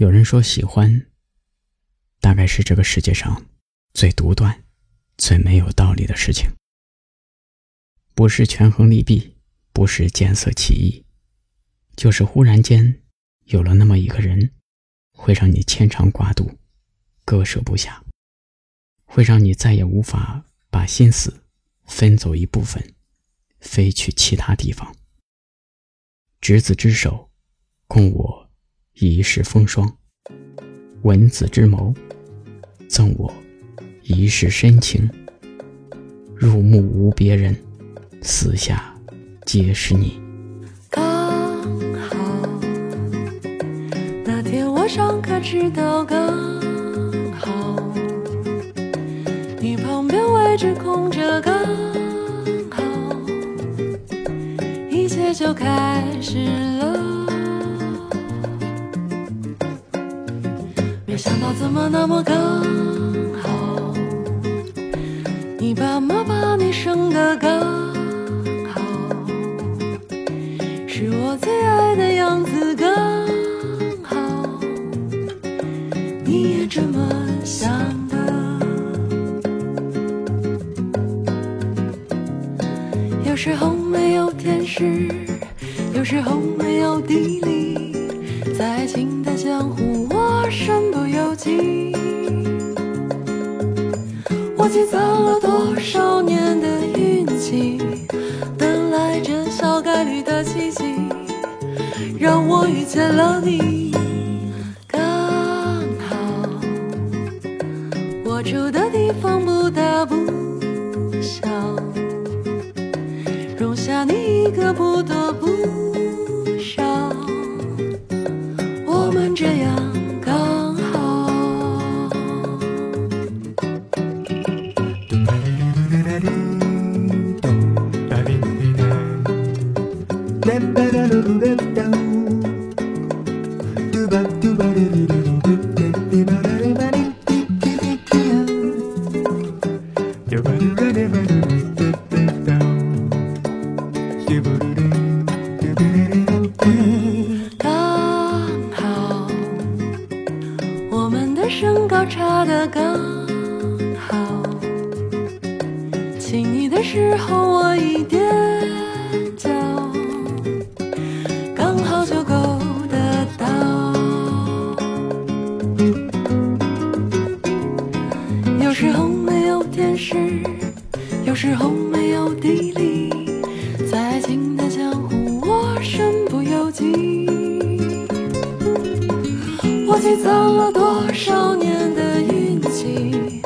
有人说，喜欢大概是这个世界上最独断、最没有道理的事情。不是权衡利弊，不是见色起意，就是忽然间有了那么一个人，会让你牵肠挂肚、割舍不下，会让你再也无法把心思分走一部分，飞去其他地方。执子之手，共我。一世风霜，闻子之谋，赠我一世深情。入目无别人，四下皆是你。刚好那天我上课迟到，刚好你旁边位置空着，刚好一切就开始了。想到怎么那么刚好，你爸妈把你生的刚好，是我最爱的样子刚好，你也这么想的。有时候没有天时，有时候没有地利，在爱情的江湖，身不由己。我积攒了多少年的运气，等来这小概率的奇迹，让我遇见了你。刚好，我住的地方不大不小，容下你一个不多不少，我们这样。差的刚好，亲你的时候我一踮脚，刚好就够得到。有时候没有天时，时候没有地利，在爱情的江湖，我身不由己。我积攒了多少年的运气，